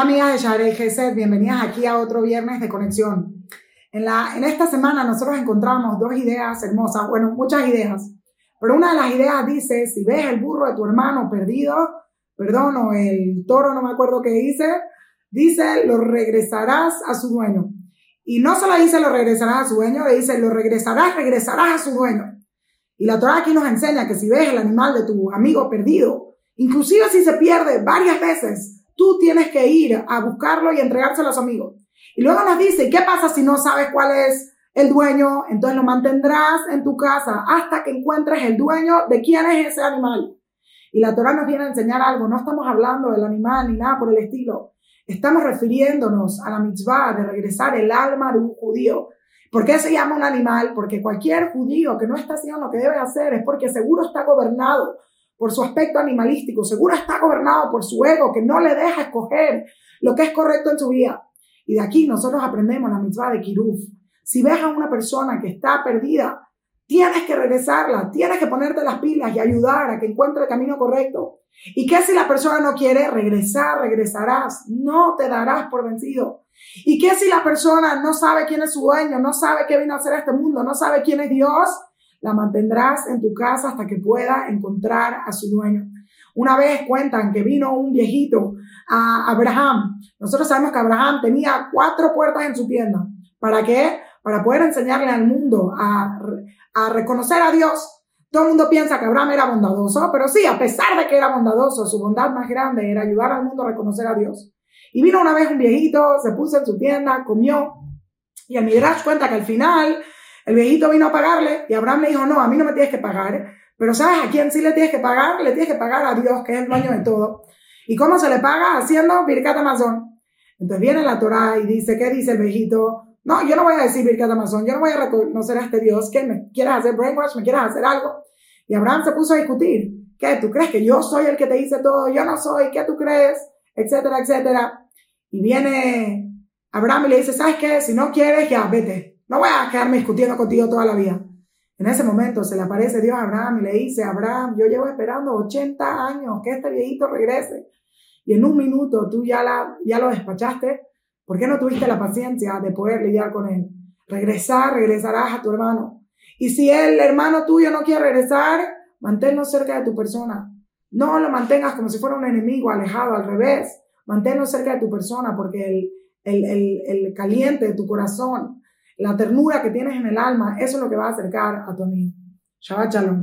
Hola amigas de Share Gesed, bienvenidas aquí a otro viernes de conexión. En, la, en esta semana nosotros encontramos dos ideas hermosas, bueno, muchas ideas, pero una de las ideas dice, si ves el burro de tu hermano perdido, perdón, o el toro, no me acuerdo qué dice, dice, lo regresarás a su dueño. Y no solo dice lo regresarás a su dueño, le dice, lo regresarás, regresarás a su dueño. Y la Torah aquí nos enseña que si ves el animal de tu amigo perdido, inclusive si se pierde varias veces, Tú tienes que ir a buscarlo y entregárselo a los amigos. Y luego nos dice, ¿qué pasa si no sabes cuál es el dueño? Entonces lo mantendrás en tu casa hasta que encuentres el dueño de quién es ese animal. Y la Torah nos viene a enseñar algo. No estamos hablando del animal ni nada por el estilo. Estamos refiriéndonos a la mitzvah de regresar el alma de un judío. ¿Por qué se llama un animal? Porque cualquier judío que no está haciendo lo que debe hacer es porque seguro está gobernado por su aspecto animalístico, seguro está gobernado por su ego que no le deja escoger lo que es correcto en su vida. Y de aquí nosotros aprendemos la mitzvah de Kiruf. Si ves a una persona que está perdida, tienes que regresarla, tienes que ponerte las pilas y ayudar a que encuentre el camino correcto. ¿Y qué si la persona no quiere regresar? Regresarás, no te darás por vencido. ¿Y qué si la persona no sabe quién es su dueño, no sabe qué vino a hacer a este mundo, no sabe quién es Dios? La mantendrás en tu casa hasta que pueda encontrar a su dueño. Una vez cuentan que vino un viejito a Abraham. Nosotros sabemos que Abraham tenía cuatro puertas en su tienda. ¿Para qué? Para poder enseñarle al mundo a, a reconocer a Dios. Todo el mundo piensa que Abraham era bondadoso, pero sí, a pesar de que era bondadoso, su bondad más grande era ayudar al mundo a reconocer a Dios. Y vino una vez un viejito, se puso en su tienda, comió, y el Midrash cuenta que al final el viejito vino a pagarle y Abraham le dijo, no, a mí no me tienes que pagar, pero ¿sabes a quién sí le tienes que pagar? Le tienes que pagar a Dios, que es el dueño de todo. ¿Y cómo se le paga? Haciendo Birkat Amazon. Entonces viene la Torah y dice, ¿qué dice el viejito? No, yo no voy a decir Birkat Amazon, yo no voy a reconocer a este Dios, que me quieres hacer brainwash, me quieres hacer algo. Y Abraham se puso a discutir. ¿Qué? ¿Tú crees que yo soy el que te dice todo? Yo no soy, ¿qué tú crees? Etcétera, etcétera. Y viene Abraham y le dice, ¿sabes qué? Si no quieres, ya, vete. No voy a quedarme discutiendo contigo toda la vida. En ese momento se le aparece Dios a Abraham y le dice, Abraham, yo llevo esperando 80 años que este viejito regrese. Y en un minuto tú ya, la, ya lo despachaste. ¿Por qué no tuviste la paciencia de poder lidiar con él? Regresar, regresarás a tu hermano. Y si el hermano tuyo no quiere regresar, manténlo cerca de tu persona. No lo mantengas como si fuera un enemigo alejado, al revés. Manténlo cerca de tu persona porque el, el, el, el caliente de tu corazón la ternura que tienes en el alma, eso es lo que va a acercar a tu amigo. Shabbat Shalom.